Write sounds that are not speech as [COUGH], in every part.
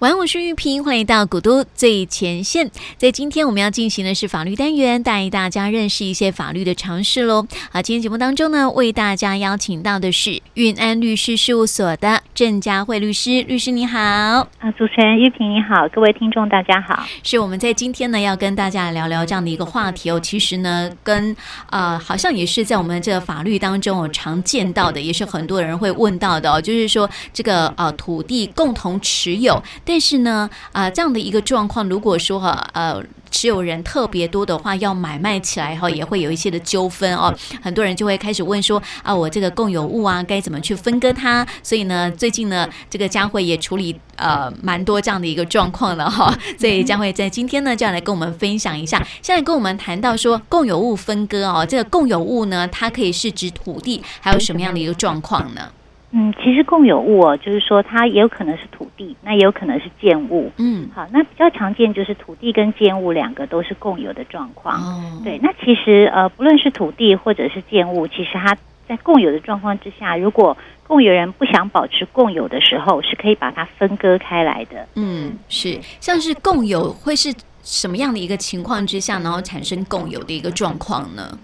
晚，我是玉萍，欢迎到古都最前线。在今天我们要进行的是法律单元，带大家认识一些法律的常识喽。好，今天节目当中呢，为大家邀请到的是运安律师事务所的郑佳慧律师，律师你好。啊，主持人玉萍你好，各位听众大家好。是我们在今天呢，要跟大家聊聊这样的一个话题哦。其实呢，跟呃，好像也是在我们这个法律当中我常见到的，也是很多人会问到的哦，就是说这个呃土地共同持有。但是呢，啊、呃，这样的一个状况，如果说哈，呃，持有人特别多的话，要买卖起来哈，也会有一些的纠纷哦。很多人就会开始问说，啊，我这个共有物啊，该怎么去分割它？所以呢，最近呢，这个佳慧也处理呃蛮多这样的一个状况了哈。所以佳慧在今天呢，就要来跟我们分享一下。现在跟我们谈到说共有物分割哦，这个共有物呢，它可以是指土地，还有什么样的一个状况呢？嗯，其实共有物哦，就是说它也有可能是土地，那也有可能是建物。嗯，好，那比较常见就是土地跟建物两个都是共有的状况。哦，对，那其实呃，不论是土地或者是建物，其实它在共有的状况之下，如果共有人不想保持共有的时候，是可以把它分割开来的。嗯，是，像是共有会是什么样的一个情况之下，然后产生共有的一个状况呢？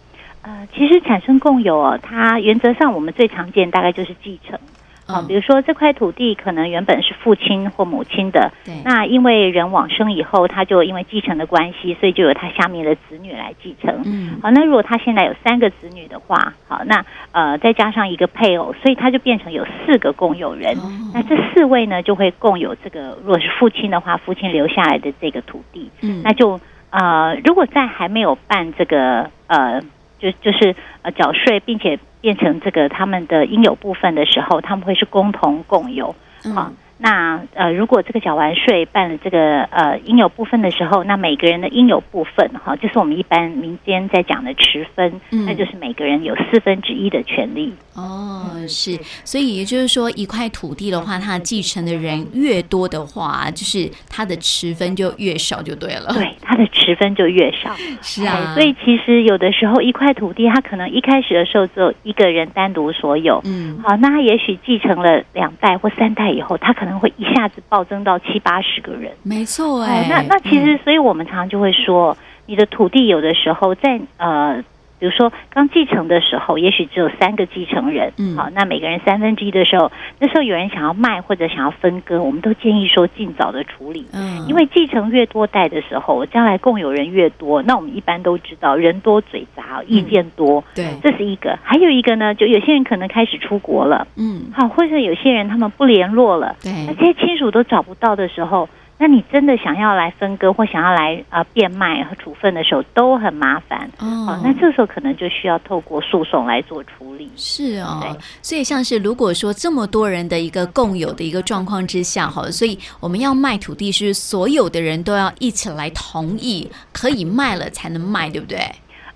呃，其实产生共有哦，它原则上我们最常见大概就是继承。啊，比如说这块土地可能原本是父亲或母亲的，对，那因为人往生以后，他就因为继承的关系，所以就由他下面的子女来继承。嗯，好，那如果他现在有三个子女的话，好，那呃再加上一个配偶，所以他就变成有四个共有人。哦，那这四位呢就会共有这个，如果是父亲的话，父亲留下来的这个土地。嗯，那就呃如果在还没有办这个呃。就就是呃缴税，并且变成这个他们的应有部分的时候，他们会是共同共有，好。嗯那呃，如果这个缴完税办了这个呃应有部分的时候，那每个人的应有部分哈，就是我们一般民间在讲的持分，嗯，那就是每个人有四分之一的权利。哦，是，所以也就是说，一块土地的话，它继承的人越多的话，就是它的持分就越少，就对了。对，它的持分就越少。是啊，所以其实有的时候一块土地，它可能一开始的时候只有一个人单独所有，嗯，好，那他也许继承了两代或三代以后，他可可能会一下子暴增到七八十个人，没错哎、欸。那那其实，所以我们常常就会说，你的土地有的时候在呃。比如说，刚继承的时候，也许只有三个继承人，嗯，好，那每个人三分之一的时候，那时候有人想要卖或者想要分割，我们都建议说尽早的处理，嗯，因为继承越多代的时候，将来共有人越多，那我们一般都知道人多嘴杂，意见多，嗯、对，这是一个。还有一个呢，就有些人可能开始出国了，嗯，好，或者有些人他们不联络了，对，那这些亲属都找不到的时候。那你真的想要来分割或想要来呃变卖和处分的时候都很麻烦哦，哦。那这时候可能就需要透过诉讼来做处理。是哦，所以像是如果说这么多人的一个共有的一个状况之下，哈，所以我们要卖土地是所有的人都要一起来同意可以卖了才能卖，对不对？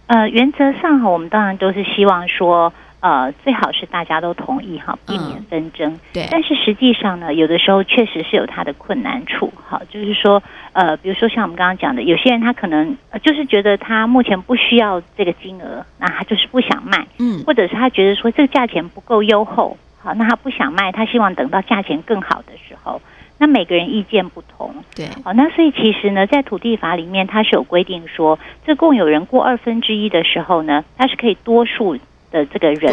呃，原则上哈，我们当然都是希望说。呃，最好是大家都同意哈，避免纷争。嗯、对，但是实际上呢，有的时候确实是有它的困难处。哈，就是说，呃，比如说像我们刚刚讲的，有些人他可能就是觉得他目前不需要这个金额，那他就是不想卖。嗯，或者是他觉得说这个价钱不够优厚，好，那他不想卖，他希望等到价钱更好的时候。那每个人意见不同。对，好，那所以其实呢，在土地法里面，它是有规定说，这共有人过二分之一的时候呢，它是可以多数。的这个人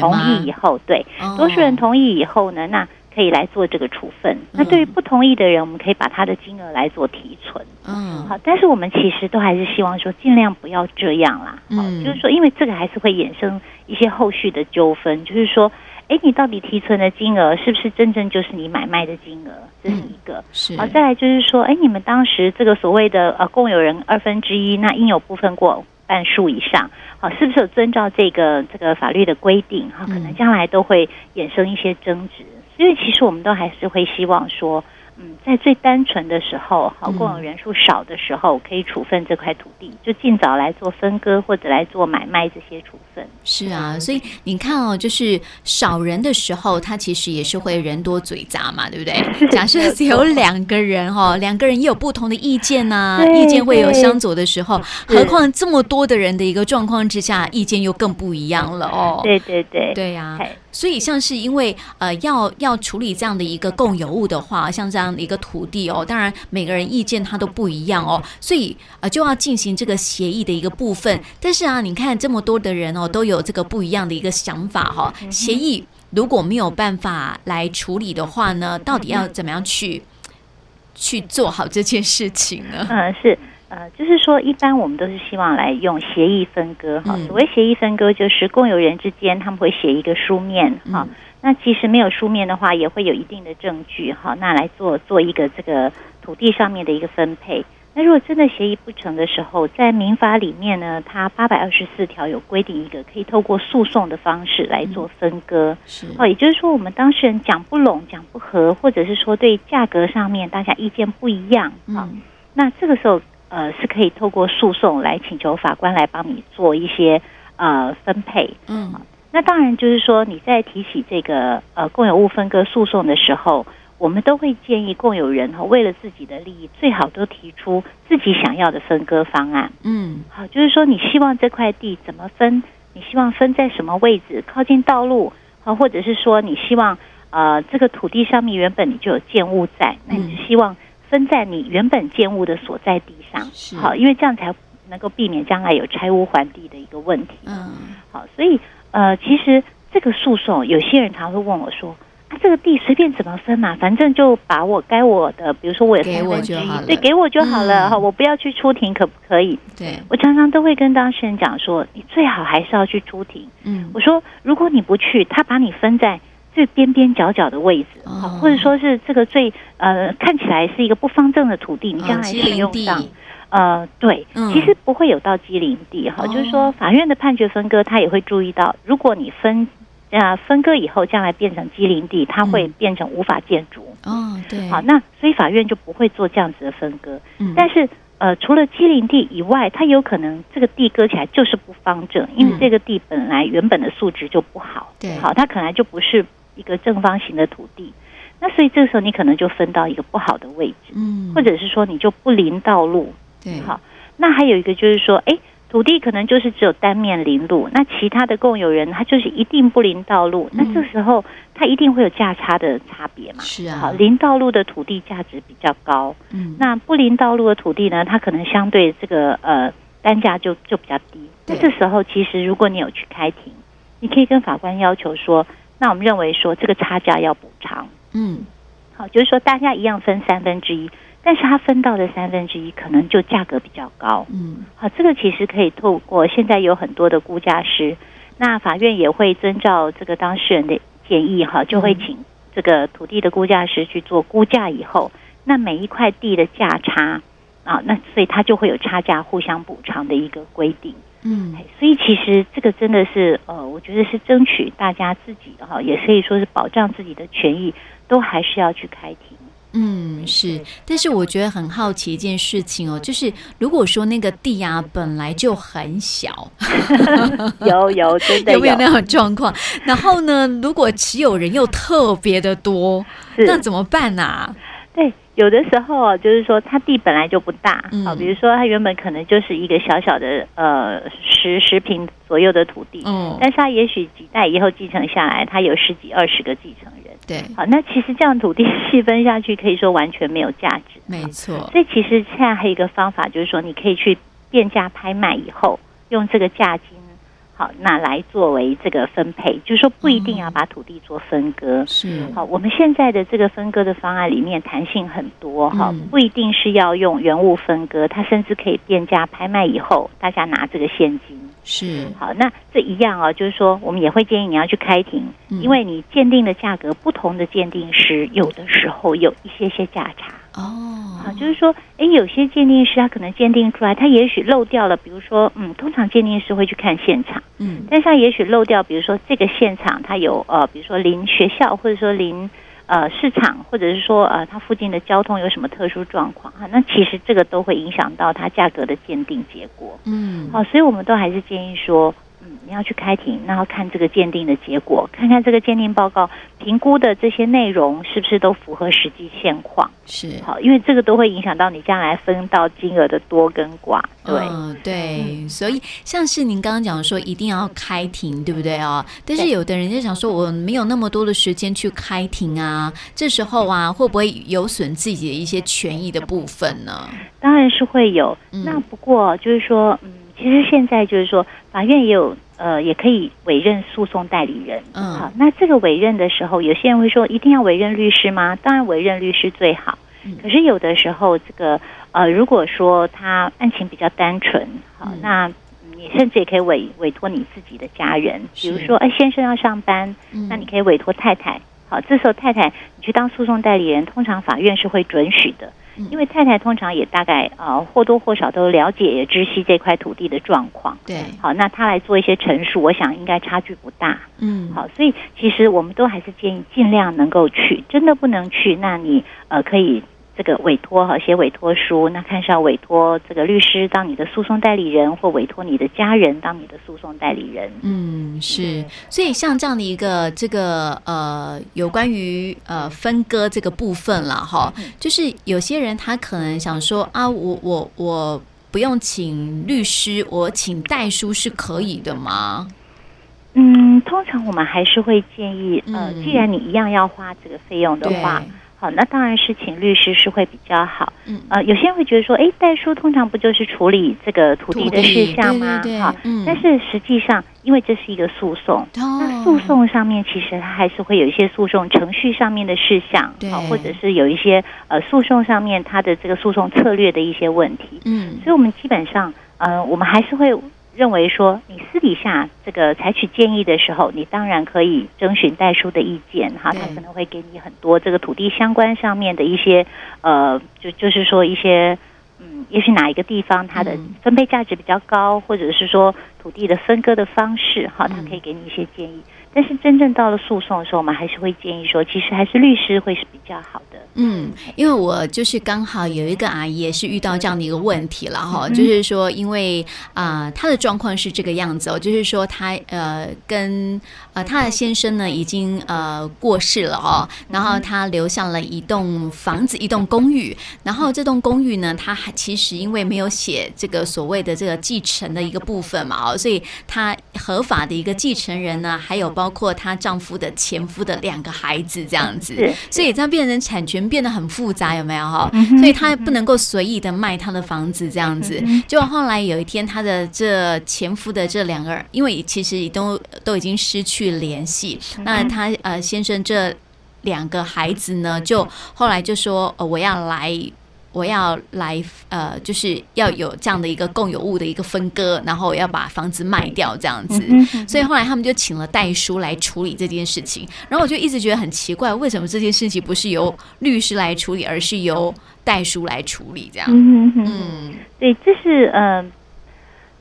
同意以后，对，多数人同意以后呢，那可以来做这个处分。那对于不同意的人，我们可以把他的金额来做提存。嗯，好，但是我们其实都还是希望说，尽量不要这样啦。嗯，就是说，因为这个还是会衍生一些后续的纠纷。就是说，哎，你到底提存的金额是不是真正就是你买卖的金额？这是一个。是。好，再来就是说，哎，你们当时这个所谓的呃共有人二分之一，那应有部分过半数以上。好，是不是有遵照这个这个法律的规定？哈，可能将来都会衍生一些争执。因为其实我们都还是会希望说。嗯，在最单纯的时候，好，过往人数少的时候，可以处分这块土地，就尽早来做分割或者来做买卖这些处分。是啊，所以你看哦，就是少人的时候，他其实也是会人多嘴杂嘛，对不对？[LAUGHS] 假设只有两个人哦，两个人也有不同的意见呐，意见会有相左的时候，何况这么多的人的一个状况之下，意见又更不一样了哦。对对对，对呀。所以像是因为呃要要处理这样的一个共有物的话，像这样的一个土地哦，当然每个人意见他都不一样哦，所以呃就要进行这个协议的一个部分。但是啊，你看这么多的人哦，都有这个不一样的一个想法哈、哦，协议如果没有办法来处理的话呢，到底要怎么样去去做好这件事情呢？嗯，是。呃，就是说，一般我们都是希望来用协议分割哈。所谓协议分割，就是共有人之间他们会写一个书面哈。那其实没有书面的话，也会有一定的证据哈。那来做做一个这个土地上面的一个分配。那如果真的协议不成的时候，在民法里面呢，它八百二十四条有规定一个可以透过诉讼的方式来做分割。是哦，也就是说，我们当事人讲不拢、讲不合，或者是说对价格上面大家意见不一样哈。那这个时候。呃，是可以透过诉讼来请求法官来帮你做一些呃分配。嗯，那当然就是说你在提起这个呃共有物分割诉讼的时候，我们都会建议共有人哈，为了自己的利益，最好都提出自己想要的分割方案。嗯，好，就是说你希望这块地怎么分？你希望分在什么位置？靠近道路，好，或者是说你希望呃这个土地上面原本你就有建物在，那你希望。分在你原本建物的所在地上，好，因为这样才能够避免将来有拆屋还地的一个问题。嗯，好，所以呃，其实这个诉讼，有些人常会问我说：“啊，这个地随便怎么分嘛，反正就把我该我的，比如说我有三分之一，对，给我就好了，哈、嗯，我不要去出庭，可不可以？”对，我常常都会跟当事人讲说：“你最好还是要去出庭。”嗯，我说：“如果你不去，他把你分在。”最边边角角的位置，哦、或者说是这个最呃看起来是一个不方正的土地，你将来使用上，呃，对，嗯、其实不会有到畸零地哈，哦、就是说法院的判决分割，他也会注意到，如果你分啊、呃、分割以后将来变成畸零地，它会变成无法建筑。哦，对，好，那所以法院就不会做这样子的分割。嗯、但是呃，除了畸零地以外，它有可能这个地割起来就是不方正，因为这个地本来原本的素质就不好，对，好，它可能就不是。一个正方形的土地，那所以这个时候你可能就分到一个不好的位置，嗯，或者是说你就不临道路，对，好。那还有一个就是说，哎，土地可能就是只有单面临路，那其他的共有人他就是一定不临道路，嗯、那这时候他一定会有价差的差别嘛？是啊，好，临道路的土地价值比较高，嗯，那不临道路的土地呢，它可能相对这个呃单价就就比较低。那这时候其实如果你有去开庭，你可以跟法官要求说。那我们认为说这个差价要补偿，嗯，好，就是说大家一样分三分之一，但是他分到的三分之一可能就价格比较高，嗯，好，这个其实可以透过现在有很多的估价师，那法院也会遵照这个当事人的建议哈，就会请这个土地的估价师去做估价以后，那每一块地的价差啊，那所以它就会有差价互相补偿的一个规定。嗯，所以其实这个真的是呃，我觉得是争取大家自己哈，也可以说是保障自己的权益，都还是要去开庭。嗯，是。但是我觉得很好奇一件事情哦，就是如果说那个地啊本来就很小，有有真的有，有 [LAUGHS] 没有那种状况？然后呢，如果持有人又特别的多，那怎么办呢、啊？对。有的时候就是说，它地本来就不大，好，比如说它原本可能就是一个小小的呃十十平左右的土地，嗯，但是它也许几代以后继承下来，它有十几二十个继承人，对，好，那其实这样土地细分下去，可以说完全没有价值，没错。所以其实现在还有一个方法，就是说你可以去变价拍卖以后，用这个价金。好，那来作为这个分配，就是说不一定要把土地做分割。是，好，我们现在的这个分割的方案里面弹性很多哈，不一定是要用原物分割，它甚至可以变价拍卖以后，大家拿这个现金。是，好，那这一样哦，就是说我们也会建议你要去开庭，因为你鉴定的价格不同的鉴定师有的时候有一些些价差。哦，好，就是说，哎，有些鉴定师他可能鉴定出来，他也许漏掉了，比如说，嗯，通常鉴定师会去看现场，嗯，但是他也许漏掉，比如说这个现场它有呃，比如说临学校，或者说临呃市场，或者是说呃它附近的交通有什么特殊状况哈，那其实这个都会影响到它价格的鉴定结果，嗯，好，所以我们都还是建议说，你要去开庭，然后看这个鉴定的结果，看看这个鉴定报告评估的这些内容是不是都符合实际现况。是好，因为这个都会影响到你将来分到金额的多跟寡。对、嗯、对、嗯，所以像是您刚刚讲说一定要开庭，对不对哦？但是有的人就想说，我没有那么多的时间去开庭啊，这时候啊，会不会有损自己的一些权益的部分呢？当然是会有。嗯、那不过就是说，嗯。其实现在就是说，法院也有呃，也可以委任诉讼代理人。嗯，好，那这个委任的时候，有些人会说，一定要委任律师吗？当然，委任律师最好。嗯。可是有的时候，这个呃，如果说他案情比较单纯，好，嗯、那你甚至也可以委委托你自己的家人，比如说，哎，先生要上班，嗯、那你可以委托太太。好，这时候太太你去当诉讼代理人，通常法院是会准许的。因为太太通常也大概呃或多或少都了解也知悉这块土地的状况，对，好，那他来做一些陈述，我想应该差距不大，嗯，好，所以其实我们都还是建议尽量能够去，真的不能去，那你呃可以。这个委托和写委托书，那看是要委托这个律师当你的诉讼代理人，或委托你的家人当你的诉讼代理人。嗯，是。所以像这样的一个这个呃，有关于呃分割这个部分了哈，就是有些人他可能想说啊，我我我不用请律师，我请代书是可以的吗？嗯，通常我们还是会建议，呃，既然你一样要花这个费用的话。好，那当然是请律师是会比较好。嗯，呃，有些人会觉得说，哎，代书通常不就是处理这个土地的事项吗？哈，嗯，但是实际上，因为这是一个诉讼，哦，那诉讼上面其实它还是会有一些诉讼程序上面的事项，好，或者是有一些呃诉讼上面它的这个诉讼策略的一些问题。嗯，所以我们基本上，呃，我们还是会。认为说，你私底下这个采取建议的时候，你当然可以征询代书的意见哈，他可能会给你很多这个土地相关上面的一些呃，就就是说一些嗯，也许哪一个地方它的分配价值比较高，或者是说土地的分割的方式哈，他可以给你一些建议。但是真正到了诉讼的时候，我们还是会建议说，其实还是律师会是比较好的。嗯，因为我就是刚好有一个阿姨也是遇到这样的一个问题了哈，就是说，因为啊、呃，她的状况是这个样子哦，就是说她呃跟呃她的先生呢已经呃过世了哦，然后她留下了一栋房子，一栋公寓，然后这栋公寓呢，她还其实因为没有写这个所谓的这个继承的一个部分嘛哦，所以她合法的一个继承人呢，还有包括她丈夫的前夫的两个孩子这样子，所以这样变成产权。变得很复杂，有没有哈？所以他不能够随意的卖他的房子这样子。就后来有一天，他的这前夫的这两个人，因为其实都都已经失去联系，那他呃先生这两个孩子呢，就后来就说，呃，我要来。我要来，呃，就是要有这样的一个共有物的一个分割，然后要把房子卖掉这样子。所以后来他们就请了代书来处理这件事情。然后我就一直觉得很奇怪，为什么这件事情不是由律师来处理，而是由代书来处理这样？嗯，对，这是嗯。呃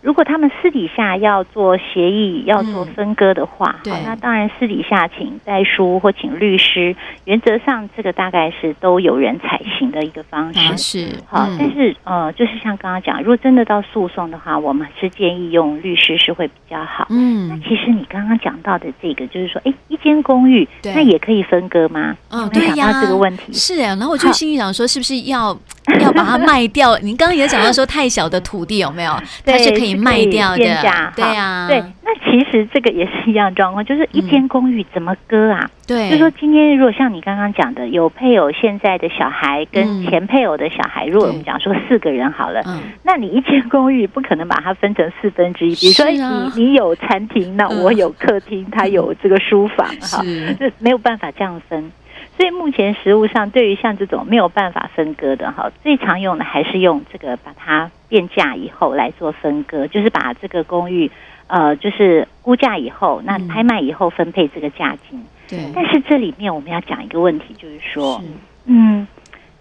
如果他们私底下要做协议、要做分割的话，嗯、好，那当然私底下请代书或请律师，原则上这个大概是都有人采行的一个方式。啊、是好，嗯、但是呃，就是像刚刚讲，如果真的到诉讼的话，我们是建议用律师是会比较好。嗯，那其实你刚刚讲到的这个，就是说，哎，一间公寓，那也可以分割吗？嗯，对呀，这个问题是啊。然后我就心里想说，是不是要 [LAUGHS] 要把它卖掉？您刚刚也讲到说，太小的土地有没有？它是可以。卖掉的，对呀，对。那其实这个也是一样状况，就是一间公寓怎么割啊？对，就是说今天如果像你刚刚讲的，有配偶现在的小孩跟前配偶的小孩，如果我们讲说四个人好了，那你一间公寓不可能把它分成四分之一，比如说你你有餐厅，那我有客厅，他有这个书房，哈，就没有办法这样分。所以目前食物上，对于像这种没有办法分割的哈，最常用的还是用这个把它变价以后来做分割，就是把这个公寓呃，就是估价以后，那拍卖以后分配这个价金。对。但是这里面我们要讲一个问题，就是说，嗯，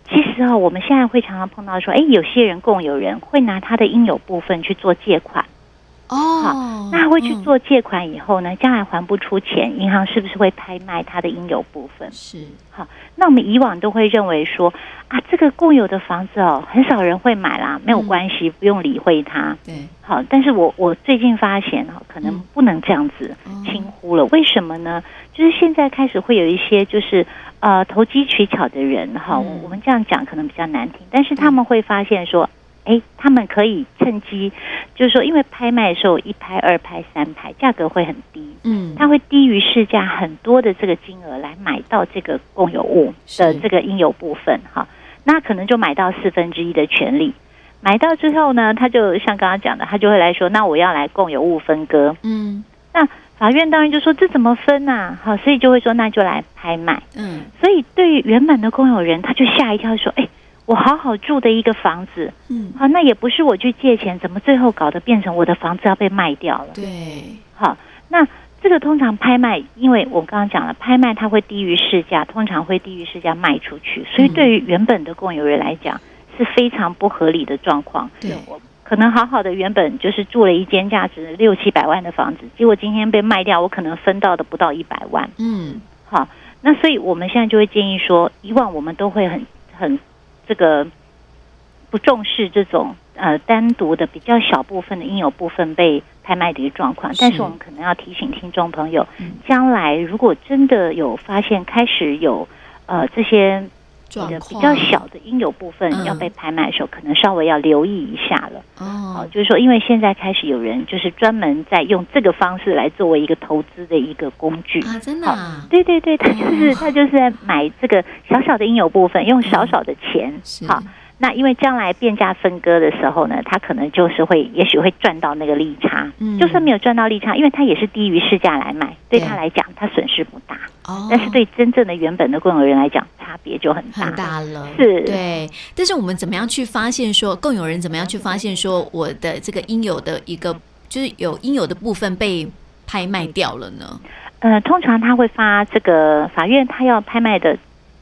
其实啊，我们现在会常常碰到说，哎，有些人共有人会拿他的应有部分去做借款。哦。哦，那会去做借款以后呢，将来还不出钱，银行是不是会拍卖它的应有部分？是。好，那我们以往都会认为说啊，这个共有的房子哦，很少人会买啦，没有关系，不用理会它。对。好，但是我我最近发现哈，可能不能这样子轻忽了。为什么呢？就是现在开始会有一些就是呃投机取巧的人哈，我们这样讲可能比较难听，但是他们会发现说。哎，他们可以趁机，就是说，因为拍卖的时候一拍、二拍、三拍，价格会很低，嗯，他会低于市价很多的这个金额来买到这个共有物的这个应有部分，哈，那可能就买到四分之一的权利。买到之后呢，他就像刚刚讲的，他就会来说，那我要来共有物分割，嗯，那法院当然就说这怎么分啊？好，所以就会说那就来拍卖，嗯，所以对于原本的共有人，他就吓一跳，说，哎。我好好住的一个房子，嗯，好，那也不是我去借钱，怎么最后搞得变成我的房子要被卖掉了？对，好，那这个通常拍卖，因为我刚刚讲了，拍卖它会低于市价，通常会低于市价卖出去，所以对于原本的共有人来讲是非常不合理的状况。对，我可能好好的原本就是住了一间价值六七百万的房子，结果今天被卖掉，我可能分到的不到一百万。嗯，好，那所以我们现在就会建议说，以往我们都会很很。这个不重视这种呃单独的比较小部分的应有部分被拍卖的一个状况，但是我们可能要提醒听众朋友，将来如果真的有发现开始有呃这些。的比较小的应有部分要被拍卖的时候，可能稍微要留意一下了。哦，就是说，因为现在开始有人就是专门在用这个方式来作为一个投资的一个工具啊，真的啊？对对对，他就是他就是在买这个小小的应有部分，用少少的钱，好。那因为将来变价分割的时候呢，他可能就是会，也许会赚到那个利差。嗯，就算没有赚到利差，因为他也是低于市价来买，对他来讲，他损失不大。哦，但是对真正的原本的共有人来讲，差别就很大很大了。是，对。但是我们怎么样去发现说共有人怎么样去发现说我的这个应有的一个就是有应有的部分被拍卖掉了呢？呃，通常他会发这个法院他要拍卖的。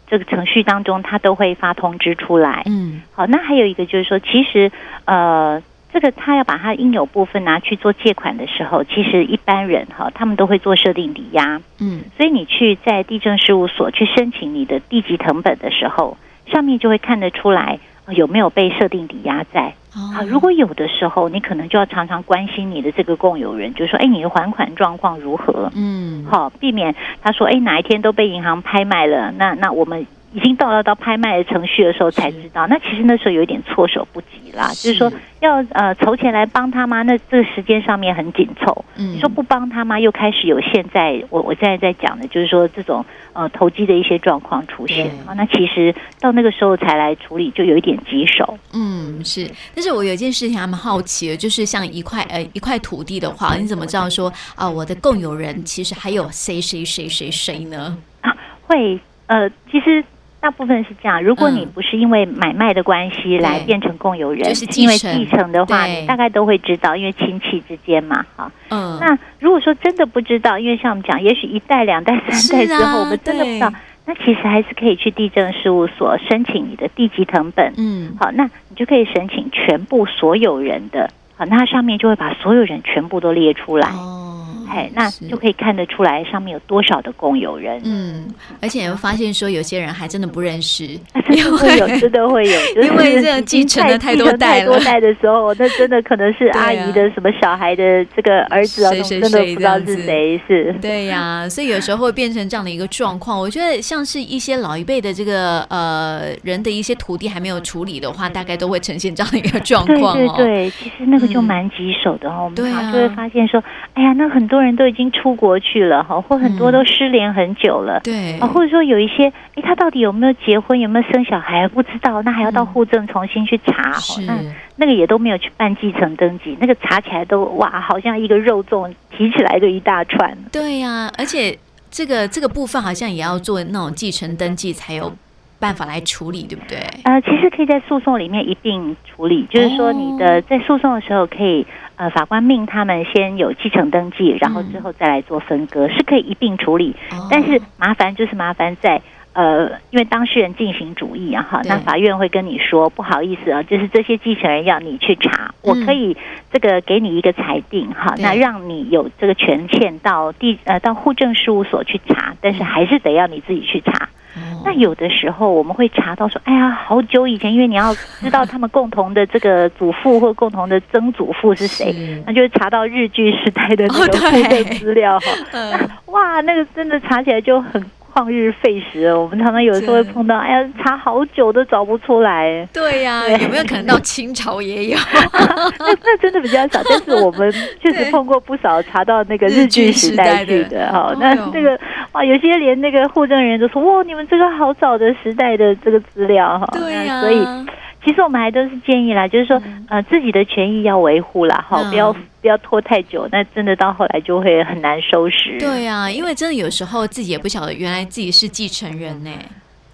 这个程序当中，他都会发通知出来。嗯，好，那还有一个就是说，其实呃，这个他要把他应有部分拿去做借款的时候，其实一般人哈，他们都会做设定抵押。嗯，所以你去在地政事务所去申请你的地籍成本的时候，上面就会看得出来。有没有被设定抵押在？啊，如果有的时候，你可能就要常常关心你的这个共有人，就说：“哎，你的还款状况如何？”嗯，好，避免他说：“哎，哪一天都被银行拍卖了。”那那我们。已经到了到拍卖的程序的时候才知道，那其实那时候有一点措手不及啦。就是说要呃筹钱来帮他吗？那这个时间上面很紧凑。嗯，你说不帮他吗？又开始有现在我我现在在讲的，就是说这种呃投机的一些状况出现啊。那其实到那个时候才来处理，就有一点棘手。嗯，是。但是我有一件事情还蛮好奇的，就是像一块呃一块土地的话，你怎么知道说啊、呃、我的共有人其实还有谁谁谁谁谁呢？啊，会呃其实。大部分是这样，如果你不是因为买卖的关系来变成共有人，嗯就是、因为继承的话，你大概都会知道，因为亲戚之间嘛，哈。嗯。那如果说真的不知道，因为像我们讲，也许一代、两代、三代之后，啊、我们真的不知道，那其实还是可以去地政事务所申请你的地籍成本。嗯。好，那你就可以申请全部所有人的，好，那它上面就会把所有人全部都列出来。哦。哎，那就可以看得出来上面有多少的共有人。嗯，而且你会发现说，有些人还真的不认识，真的会有，真的会有，因为 [LAUGHS] [LAUGHS] 这样继承了太多代了。太多代的时候，那真的可能是阿姨的什么小孩的这个儿子啊，真的不知道是谁是。对呀，所以有时候会变成这样的一个状况。我觉得像是一些老一辈的这个呃人的一些土地还没有处理的话，大概都会呈现这样的一个状况。对对对，其实那个就蛮棘手的哦。我们常就会发现说，哎呀，那很多。人都已经出国去了哈，或很多都失联很久了，嗯、对啊，或者说有一些，哎，他到底有没有结婚，有没有生小孩不知道，那还要到户政重新去查，嗯、那那个也都没有去办继承登记，那个查起来都哇，好像一个肉粽提起来就一大串。对呀、啊，而且这个这个部分好像也要做那种继承登记才有办法来处理，对不对？呃，其实可以在诉讼里面一并处理，就是说你的在诉讼的时候可以。呃，法官命他们先有继承登记，然后之后再来做分割，嗯、是可以一并处理。哦、但是麻烦就是麻烦在呃，因为当事人进行主义啊，哈，那法院会跟你说不好意思啊，就是这些继承人要你去查，嗯、我可以这个给你一个裁定哈，那让你有这个权限到地呃到户政事务所去查，但是还是得要你自己去查。那有的时候我们会查到说，哎呀，好久以前，因为你要知道他们共同的这个祖父或共同的曾祖父是谁，是那就是查到日据时代的那个户政资料哈。哦、[LAUGHS] 哇，那个真的查起来就很。旷日费时，我们常常有的时候会碰到，哎呀，查好久都找不出来。对呀、啊，有没有可能到清朝也有？[LAUGHS] 那那真的比较少，但是我们确实碰过不少查到那个日据时代去的 [LAUGHS] 哈。那这个哇，有些连那个户政人都说，哇，你们这个好早的时代的这个资料哈。对呀、啊，所以。其实我们还都是建议啦，就是说，呃，自己的权益要维护啦，哈、嗯，不要不要拖太久，那真的到后来就会很难收拾。对呀、啊，因为真的有时候自己也不晓得，原来自己是继承人呢。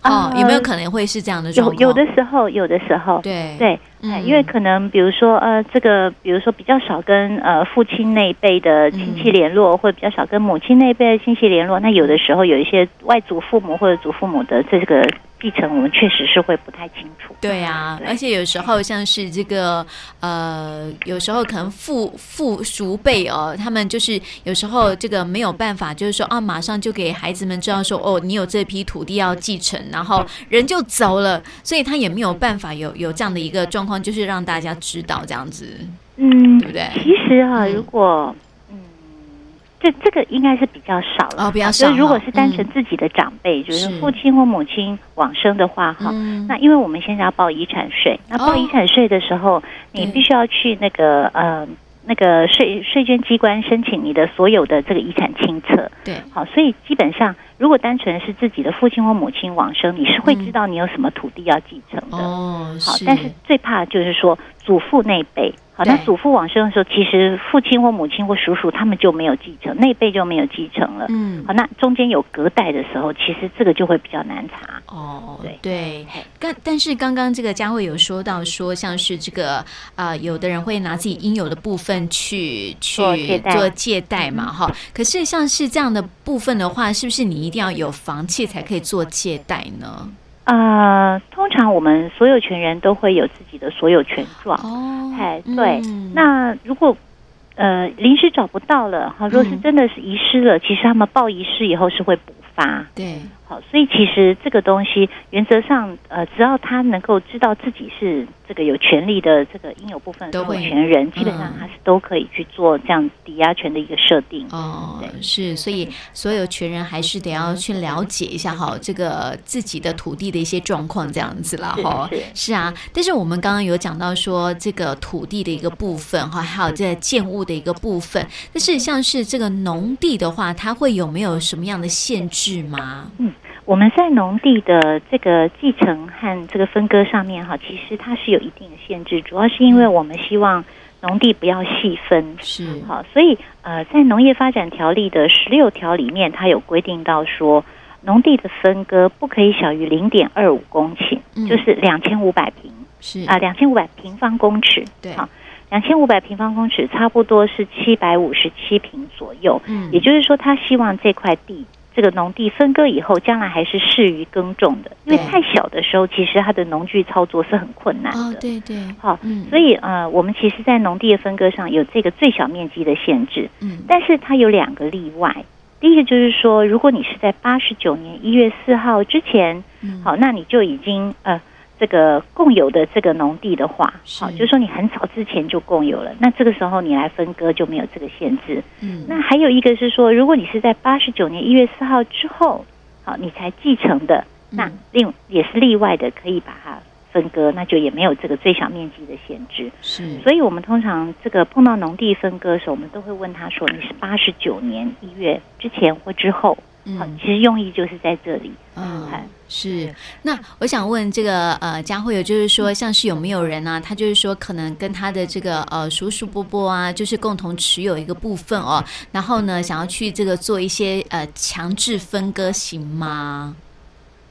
哦，有没有可能会是这样的状况？有有的时候，有的时候，对对，嗯，因为可能比如说呃，这个比如说比较少跟呃父亲那一辈的亲戚联络，或者比较少跟母亲那一辈的亲戚联络，那有的时候有一些外祖父母或者祖父母的这个。继承我们确实是会不太清楚。对啊，对，而且有时候像是这个呃，有时候可能父父叔辈哦，他们就是有时候这个没有办法，就是说啊，马上就给孩子们知道说哦，你有这批土地要继承，然后人就走了，所以他也没有办法有有这样的一个状况，就是让大家知道这样子，嗯，对不对？其实啊，如果嗯。这这个应该是比较少了，哦，比较少。所以如果是单纯自己的长辈，嗯、就是父亲或母亲往生的话，哈，那因为我们现在要报遗产税，那报遗产税的时候，哦、你必须要去那个呃那个税税捐机关申请你的所有的这个遗产清册。对，好，所以基本上如果单纯是自己的父亲或母亲往生，你是会知道你有什么土地要继承的。哦，好，但是最怕就是说祖父那辈。好，那祖父往生的时候，其实父亲或母亲或叔叔他们就没有继承，那一辈就没有继承了。嗯，好，那中间有隔代的时候，其实这个就会比较难查。哦，对对。但但是刚刚这个佳慧有说到说，像是这个啊、呃，有的人会拿自己应有的部分去去做借贷嘛，哈。可是像是这样的部分的话，是不是你一定要有房契才可以做借贷呢？呃，通常我们所有权人都会有自己的所有权状。哦，哎，对。嗯、那如果呃临时找不到了，哈，如果是真的是遗失了，嗯、其实他们报遗失以后是会补发。对。好，所以其实这个东西原则上，呃，只要他能够知道自己是这个有权利的这个应有部分的所有权人，嗯、基本上他是都可以去做这样抵押权的一个设定。哦，是，所以所有权人还是得要去了解一下哈，这个自己的土地的一些状况这样子了哈。是啊，但是我们刚刚有讲到说这个土地的一个部分哈，还有这建物的一个部分，但是像是这个农地的话，它会有没有什么样的限制吗？嗯。我们在农地的这个继承和这个分割上面哈，其实它是有一定的限制，主要是因为我们希望农地不要细分，是。好，所以呃，在农业发展条例的十六条里面，它有规定到说，农地的分割不可以小于零点二五公顷，嗯、就是两千五百平，是。啊，两千五百平方公尺，对，好，两千五百平方公尺差不多是七百五十七平左右，嗯，也就是说，他希望这块地。这个农地分割以后，将来还是适于耕种的，因为太小的时候，其实它的农具操作是很困难的。哦，对对，好，嗯，所以呃，我们其实，在农地的分割上有这个最小面积的限制，嗯，但是它有两个例外。第一个就是说，如果你是在八十九年一月四号之前，嗯，好，那你就已经呃。这个共有的这个农地的话，好是，就是说你很早之前就共有了，那这个时候你来分割就没有这个限制。嗯，那还有一个是说，如果你是在八十九年一月四号之后，好，你才继承的，那另也是例外的，可以把它分割，那就也没有这个最小面积的限制。是，所以我们通常这个碰到农地分割的时候，我们都会问他说，你是八十九年一月之前或之后？好，其实用意就是在这里。嗯，是。那我想问这个呃，佳慧，就是说，像是有没有人呢、啊？他就是说，可能跟他的这个呃叔叔伯伯啊，就是共同持有一个部分哦。然后呢，想要去这个做一些呃强制分割，行吗？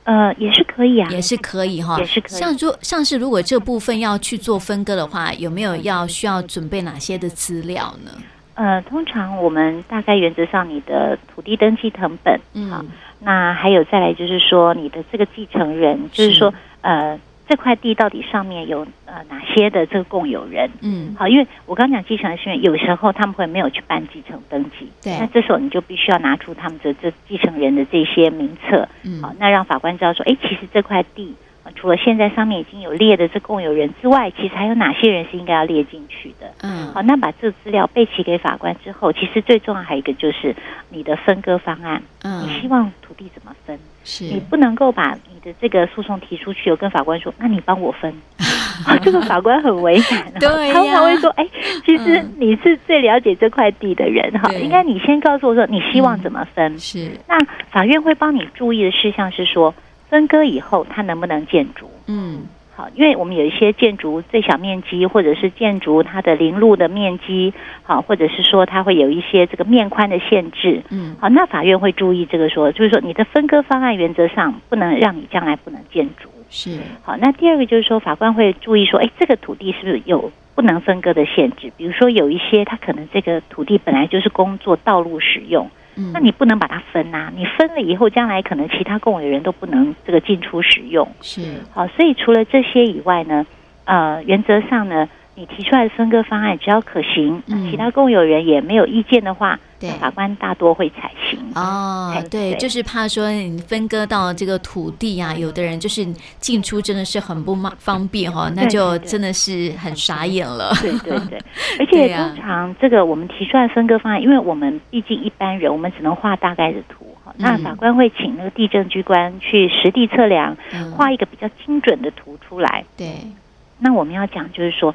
呃，也是可以啊，也是可以哈，也是可以。像如像是如果这部分要去做分割的话，有没有要需要准备哪些的资料呢？呃，通常我们大概原则上，你的土地登记成本，嗯，好，那还有再来就是说你的这个继承人，就是说呃。这块地到底上面有呃哪些的这个共有人？嗯，好，因为我刚讲继承人是因为有时候他们会没有去办继承登记，对，那这时候你就必须要拿出他们的这继承人的这些名册，嗯，好，那让法官知道说，哎，其实这块地。除了现在上面已经有列的这共有人之外，其实还有哪些人是应该要列进去的？嗯，好，那把这个资料备齐给法官之后，其实最重要还有一个就是你的分割方案。嗯，你希望土地怎么分？是你不能够把你的这个诉讼提出去，有跟法官说，那你帮我分。[LAUGHS] 啊，这个法官很为难，[LAUGHS] 对，他常会说，哎，其实你是最了解这块地的人哈，应该你先告诉我说你希望怎么分。是，那法院会帮你注意的事项是说。分割以后，它能不能建筑？嗯，好，因为我们有一些建筑最小面积，或者是建筑它的临路的面积，好，或者是说它会有一些这个面宽的限制，嗯，好，那法院会注意这个说，就是说你的分割方案原则上不能让你将来不能建筑，是，好，那第二个就是说法官会注意说，哎，这个土地是不是有不能分割的限制？比如说有一些它可能这个土地本来就是工作道路使用。那你不能把它分呐、啊，你分了以后，将来可能其他共有人都不能这个进出使用。是，好，所以除了这些以外呢，呃，原则上呢，你提出来的分割方案只要可行，嗯、其他共有人也没有意见的话。对，法官大多会采行。哦，对，就是怕说你分割到这个土地啊，有的人就是进出真的是很不方便哈，那就真的是很傻眼了。对对对，[LAUGHS] 而且通常这个我们提出来分割方案，因为我们毕竟一般人，我们只能画大概的图哈，那法官会请那个地震机关去实地测量，画一个比较精准的图出来。对，那我们要讲就是说，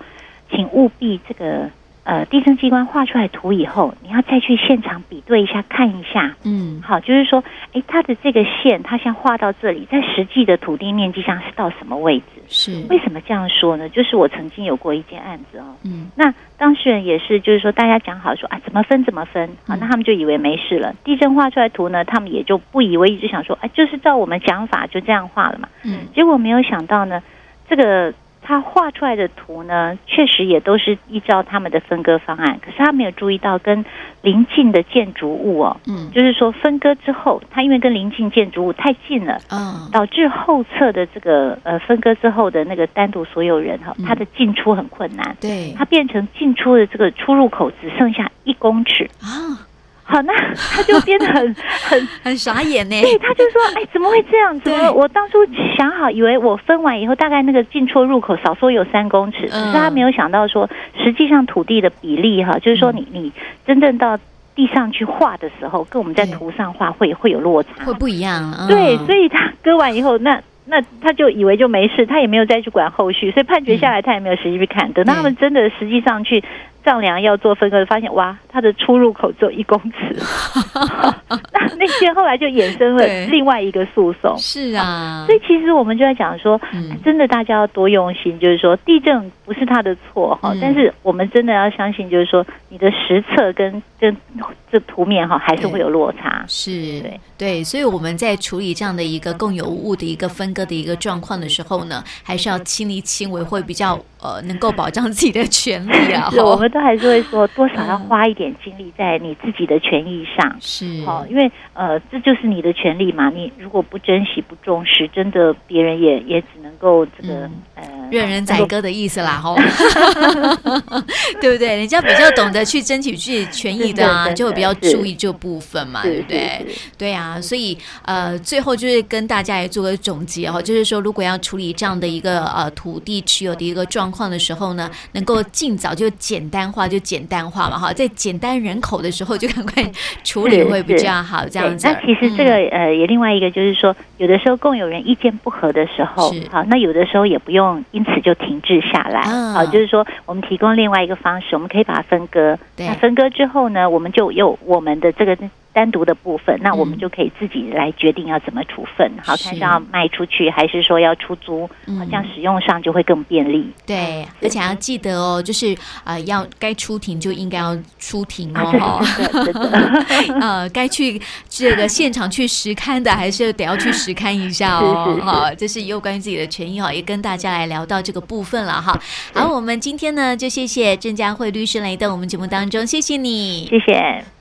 请务必这个。呃，地震机关画出来图以后，你要再去现场比对一下，看一下。嗯，好，就是说，哎，它的这个线，它像画到这里，在实际的土地面积上是到什么位置？是为什么这样说呢？就是我曾经有过一件案子哦，嗯，那当事人也是，就是说大家讲好说啊，怎么分怎么分，好，那他们就以为没事了。地震画出来图呢，他们也就不以为意，就想说，哎，就是照我们讲法就这样画了嘛。嗯，结果没有想到呢，这个。他画出来的图呢，确实也都是依照他们的分割方案，可是他没有注意到跟邻近的建筑物哦，嗯，就是说分割之后，他因为跟邻近建筑物太近了，嗯，导致后侧的这个呃分割之后的那个单独所有人哈，他的进出很困难，对，他变成进出的这个出入口只剩下一公尺。啊。好，那他就变得很 [LAUGHS] 很很傻眼呢。对，他就说：“哎，怎么会这样？怎么我当初想好，以为我分完以后，大概那个进出入口少说有三公尺，可是他没有想到说，实际上土地的比例哈，就是说你你真正到地上去画的时候，跟我们在图上画会会有落差，会不一样。对，所以他割完以后，那那他就以为就没事，他也没有再去管后续，所以判决下来他也没有实际去看。等到他们真的实际上去。丈量要做分割，发现哇，它的出入口只有一公尺，[LAUGHS] [LAUGHS] 那那些后来就衍生了另外一个诉讼。是啊，所以其实我们就在讲说，真的大家要多用心，就是说地震不是他的错哈，但是我们真的要相信，就是说你的实测跟跟这图面哈还是会有落差。是，对。对，所以我们在处理这样的一个共有物的一个分割的一个状况的时候呢，还是要亲力亲为，会比较呃能够保障自己的权利啊。[LAUGHS] 我们。都还是会说，多少要花一点精力在你自己的权益上，是。好，因为呃，这就是你的权利嘛。你如果不珍惜、不重视，真的别人也也只能够这个、嗯、呃，任人宰割的意思啦，吼，[LAUGHS] 对不对？人家比较懂得去争取自己权益的啊，就会比较注意这部分嘛，对不对？对啊，所以呃，最后就是跟大家也做个总结哈，就是说，如果要处理这样的一个呃土地持有的一个状况的时候呢，能够尽早就简单。化就简单化嘛，哈，在简单人口的时候就赶快 [LAUGHS] 处理会比较好，这样子。那其实这个呃，也另外一个就是说，有的时候共有人意见不合的时候，好，那有的时候也不用因此就停滞下来，好，就是说我们提供另外一个方式，我们可以把它分割。那分割之后呢，我们就有我们的这个。单独的部分，那我们就可以自己来决定要怎么处分，嗯、好，看是要卖出去还是说要出租，嗯、好，这样使用上就会更便利。对，而且要记得哦，就是啊、呃，要该出庭就应该要出庭哦，[LAUGHS] 呃，该去这个现场去实勘的，还是得要去实勘一下哦，好，这是有关于自己的权益哈，也跟大家来聊到这个部分了哈。好，我们今天呢就谢谢郑佳慧律师来到我们节目当中，谢谢你，谢谢。